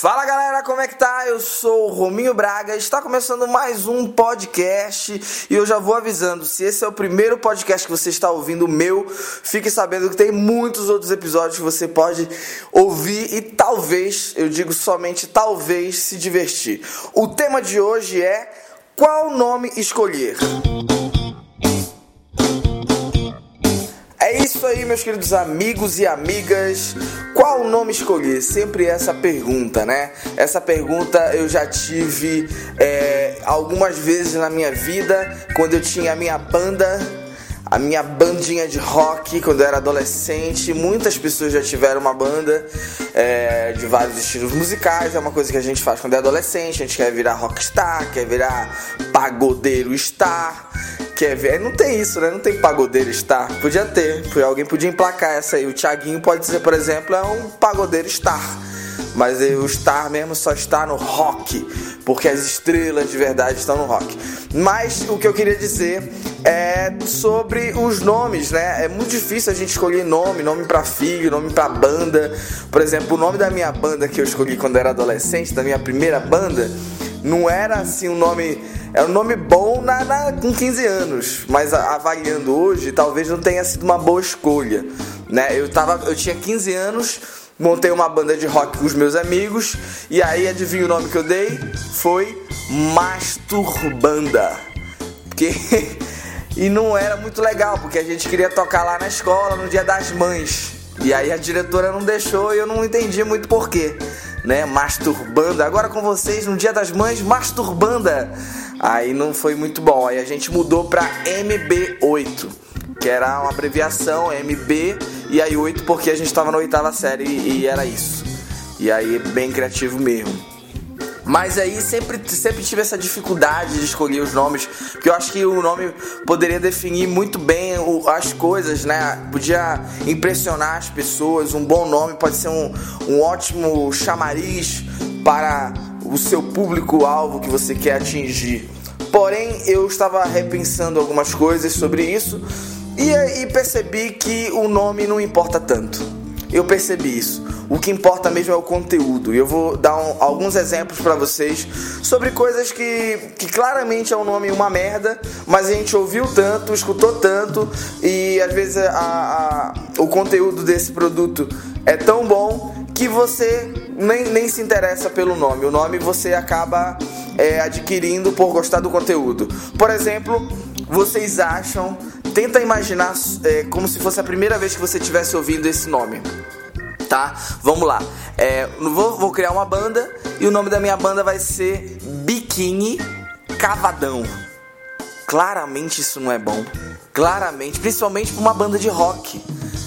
Fala galera, como é que tá? Eu sou o Rominho Braga, está começando mais um podcast e eu já vou avisando, se esse é o primeiro podcast que você está ouvindo meu, fique sabendo que tem muitos outros episódios que você pode ouvir e talvez, eu digo somente talvez, se divertir. O tema de hoje é qual nome escolher? É isso aí, meus queridos amigos e amigas. Qual nome escolher? Sempre essa pergunta, né? Essa pergunta eu já tive é, algumas vezes na minha vida, quando eu tinha a minha banda, a minha bandinha de rock, quando eu era adolescente. Muitas pessoas já tiveram uma banda é, de vários estilos musicais. É uma coisa que a gente faz quando é adolescente. A gente quer virar rockstar, quer virar pagodeiro star quer ver. Não tem isso, né? Não tem pagodeiro star. Podia ter. Alguém podia emplacar essa aí. O Thiaguinho pode dizer, por exemplo, é um pagodeiro star. Mas o star mesmo só está no rock. Porque as estrelas de verdade estão no rock. Mas o que eu queria dizer é sobre os nomes, né? É muito difícil a gente escolher nome, nome para filho, nome para banda. Por exemplo, o nome da minha banda que eu escolhi quando era adolescente, da minha primeira banda, não era assim um nome é um nome bom na, na, com 15 anos, mas avaliando hoje, talvez não tenha sido uma boa escolha. Né? Eu, tava, eu tinha 15 anos, montei uma banda de rock com os meus amigos, e aí adivinha o nome que eu dei? Foi Masturbanda. Porque. e não era muito legal, porque a gente queria tocar lá na escola no dia das mães. E aí a diretora não deixou e eu não entendi muito porquê. Né? Masturbanda. Agora com vocês no dia das mães, Masturbanda. Aí não foi muito bom. Aí a gente mudou para MB8, que era uma abreviação, MB, e aí 8 porque a gente estava na oitava série e, era isso. E aí bem criativo mesmo. Mas aí sempre, sempre tive essa dificuldade de escolher os nomes, porque eu acho que o nome poderia definir muito bem as coisas, né? Podia impressionar as pessoas. Um bom nome pode ser um, um ótimo chamariz para o seu público-alvo que você quer atingir. Porém, eu estava repensando algumas coisas sobre isso e, e percebi que o nome não importa tanto. Eu percebi isso. O que importa mesmo é o conteúdo. E eu vou dar um, alguns exemplos para vocês sobre coisas que, que claramente é um nome uma merda, mas a gente ouviu tanto, escutou tanto e às vezes a, a, o conteúdo desse produto é tão bom que você nem, nem se interessa pelo nome. O nome você acaba é, adquirindo por gostar do conteúdo. Por exemplo, vocês acham. Tenta imaginar é, como se fosse a primeira vez que você estivesse ouvindo esse nome. Tá? Vamos lá. É, vou, vou criar uma banda e o nome da minha banda vai ser Biquíni Cavadão. Claramente isso não é bom. Claramente, principalmente para uma banda de rock.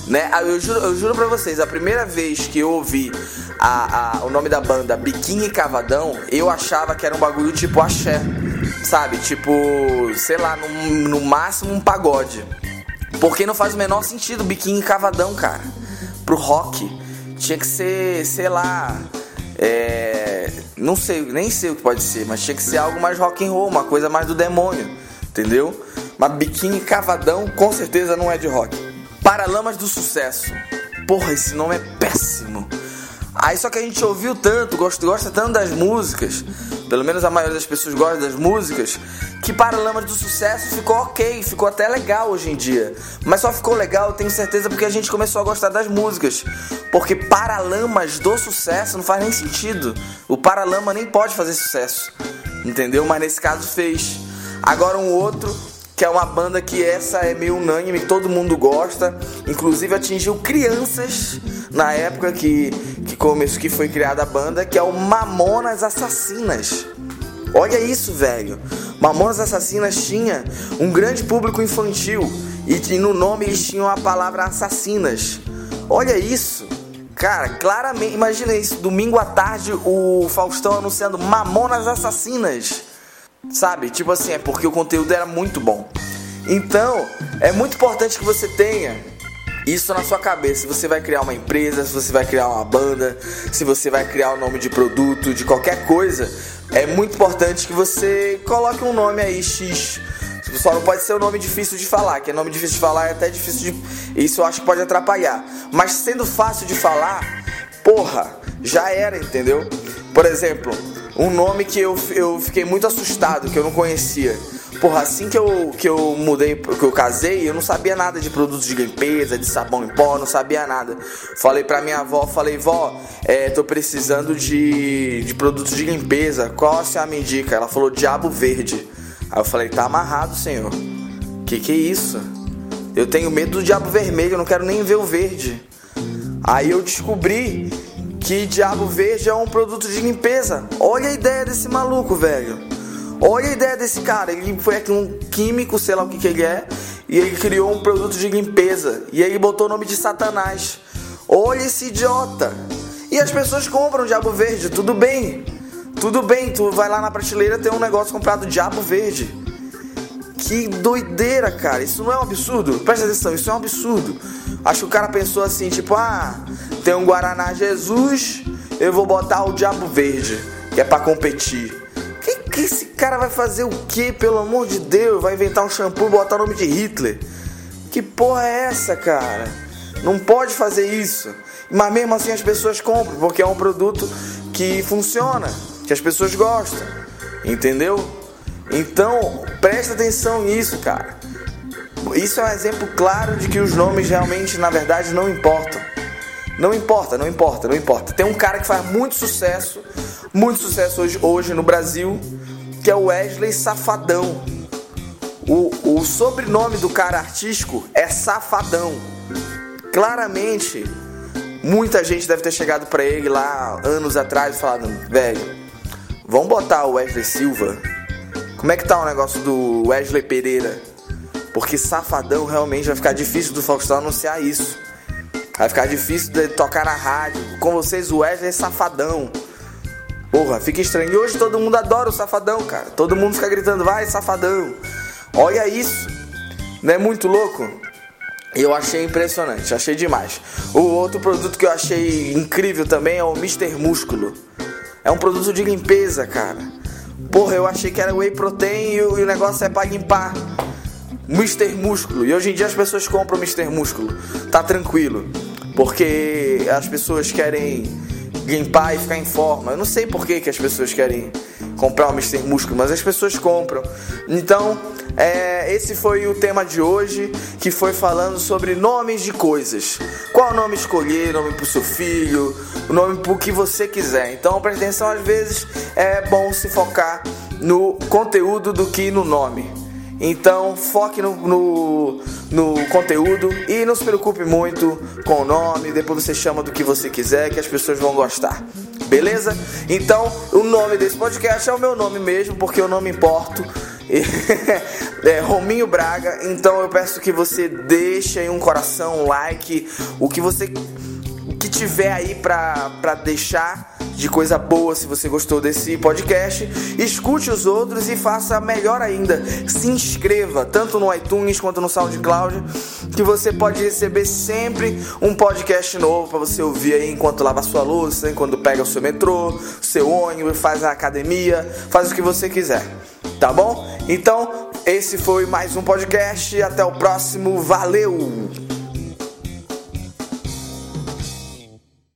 Né? Ah, eu juro, eu juro pra vocês, a primeira vez que eu ouvi a, a, o nome da banda Biquíni Cavadão, eu achava que era um bagulho tipo axé, sabe? Tipo, sei lá, no, no máximo um pagode. Porque não faz o menor sentido Biquíni Cavadão, cara. Pro rock. Tinha que ser, sei lá. É, não sei, nem sei o que pode ser, mas tinha que ser algo mais rock and roll, uma coisa mais do demônio, entendeu? Mas biquíni cavadão com certeza não é de rock. Paralamas do Sucesso. Porra, esse nome é péssimo. Aí só que a gente ouviu tanto, gosta, gosta tanto das músicas, pelo menos a maioria das pessoas gosta das músicas, que Paralamas do Sucesso ficou ok, ficou até legal hoje em dia. Mas só ficou legal, tenho certeza, porque a gente começou a gostar das músicas. Porque Paralamas do Sucesso não faz nem sentido. O Paralama nem pode fazer sucesso, entendeu? Mas nesse caso fez. Agora um outro que é uma banda que essa é meio unânime, todo mundo gosta, inclusive atingiu crianças na época que, que começou que foi criada a banda, que é o Mamonas Assassinas. Olha isso, velho. Mamonas Assassinas tinha um grande público infantil e, e no nome eles tinham a palavra assassinas. Olha isso. Cara, claramente, imagina isso, domingo à tarde o Faustão anunciando Mamonas Assassinas. Sabe? Tipo assim, é porque o conteúdo era muito bom. Então, é muito importante que você tenha isso na sua cabeça. Se você vai criar uma empresa, se você vai criar uma banda, se você vai criar o um nome de produto, de qualquer coisa, é muito importante que você coloque um nome aí X. Só não pode ser um nome difícil de falar, que é nome difícil de falar é até difícil de. Isso eu acho que pode atrapalhar. Mas sendo fácil de falar, porra, já era, entendeu? Por exemplo, um nome que eu, eu fiquei muito assustado, que eu não conhecia. Porra, assim que eu, que eu mudei, que eu casei, eu não sabia nada de produtos de limpeza, de sabão em pó, não sabia nada. Falei pra minha avó, falei, vó, é, tô precisando de, de produtos de limpeza, qual a senhora me indica? Ela falou, diabo verde. Aí eu falei, tá amarrado, senhor. Que que é isso? Eu tenho medo do diabo vermelho, eu não quero nem ver o verde. Aí eu descobri que diabo verde é um produto de limpeza. Olha a ideia desse maluco, velho. Olha a ideia desse cara. Ele foi um químico, sei lá o que, que ele é, e ele criou um produto de limpeza. E ele botou o nome de Satanás. Olha esse idiota. E as pessoas compram diabo verde, tudo bem. Tudo bem, tu vai lá na prateleira tem um negócio comprado diabo verde. Que doideira, cara. Isso não é um absurdo? Presta atenção, isso é um absurdo. Acho que o cara pensou assim, tipo, ah, tem um Guaraná Jesus, eu vou botar o Diabo Verde, que é para competir. Que, que esse cara vai fazer o que, pelo amor de Deus? Vai inventar um shampoo e botar o nome de Hitler? Que porra é essa, cara? Não pode fazer isso. Mas mesmo assim as pessoas compram, porque é um produto que funciona, que as pessoas gostam. Entendeu? Então, presta atenção nisso, cara. Isso é um exemplo claro de que os nomes realmente, na verdade, não importam. Não importa, não importa, não importa. Tem um cara que faz muito sucesso, muito sucesso hoje, hoje no Brasil, que é o Wesley Safadão. O, o sobrenome do cara artístico é Safadão. Claramente, muita gente deve ter chegado para ele lá anos atrás e falado: velho, vamos botar o Wesley Silva. Como é que tá o negócio do Wesley Pereira? Porque Safadão realmente vai ficar difícil do Faustão anunciar isso. Vai ficar difícil de tocar na rádio. Com vocês, o Wesley Safadão. Porra, fica estranho. E hoje todo mundo adora o Safadão, cara. Todo mundo fica gritando, vai, Safadão. Olha isso. Não é muito louco? Eu achei impressionante, achei demais. O outro produto que eu achei incrível também é o Mr. Músculo. É um produto de limpeza, cara. Porra, eu achei que era whey protein e o negócio é pra limpar. Mr. Músculo. E hoje em dia as pessoas compram Mr. Músculo. Tá tranquilo. Porque as pessoas querem limpar e ficar em forma. Eu não sei por que, que as pessoas querem comprar o Mr. Músculo, mas as pessoas compram. Então, é, esse foi o tema de hoje, que foi falando sobre nomes de coisas. Qual nome escolher, nome pro seu filho, o nome pro que você quiser. Então, presta atenção, às vezes é bom se focar no conteúdo do que no nome. Então foque no, no, no, conteúdo e não se preocupe muito com o nome. Depois você chama do que você quiser, que as pessoas vão gostar. Beleza? Então o nome desse podcast é o meu nome mesmo, porque eu não me importo. é Rominho Braga. Então eu peço que você deixe aí um coração, um like, o que você que tiver aí pra, pra deixar de coisa boa se você gostou desse podcast. Escute os outros e faça melhor ainda. Se inscreva tanto no iTunes quanto no SoundCloud, que você pode receber sempre um podcast novo para você ouvir aí enquanto lava sua louça, enquanto pega o seu metrô, seu ônibus, faz a academia, faz o que você quiser. Tá bom? Então, esse foi mais um podcast. Até o próximo. Valeu!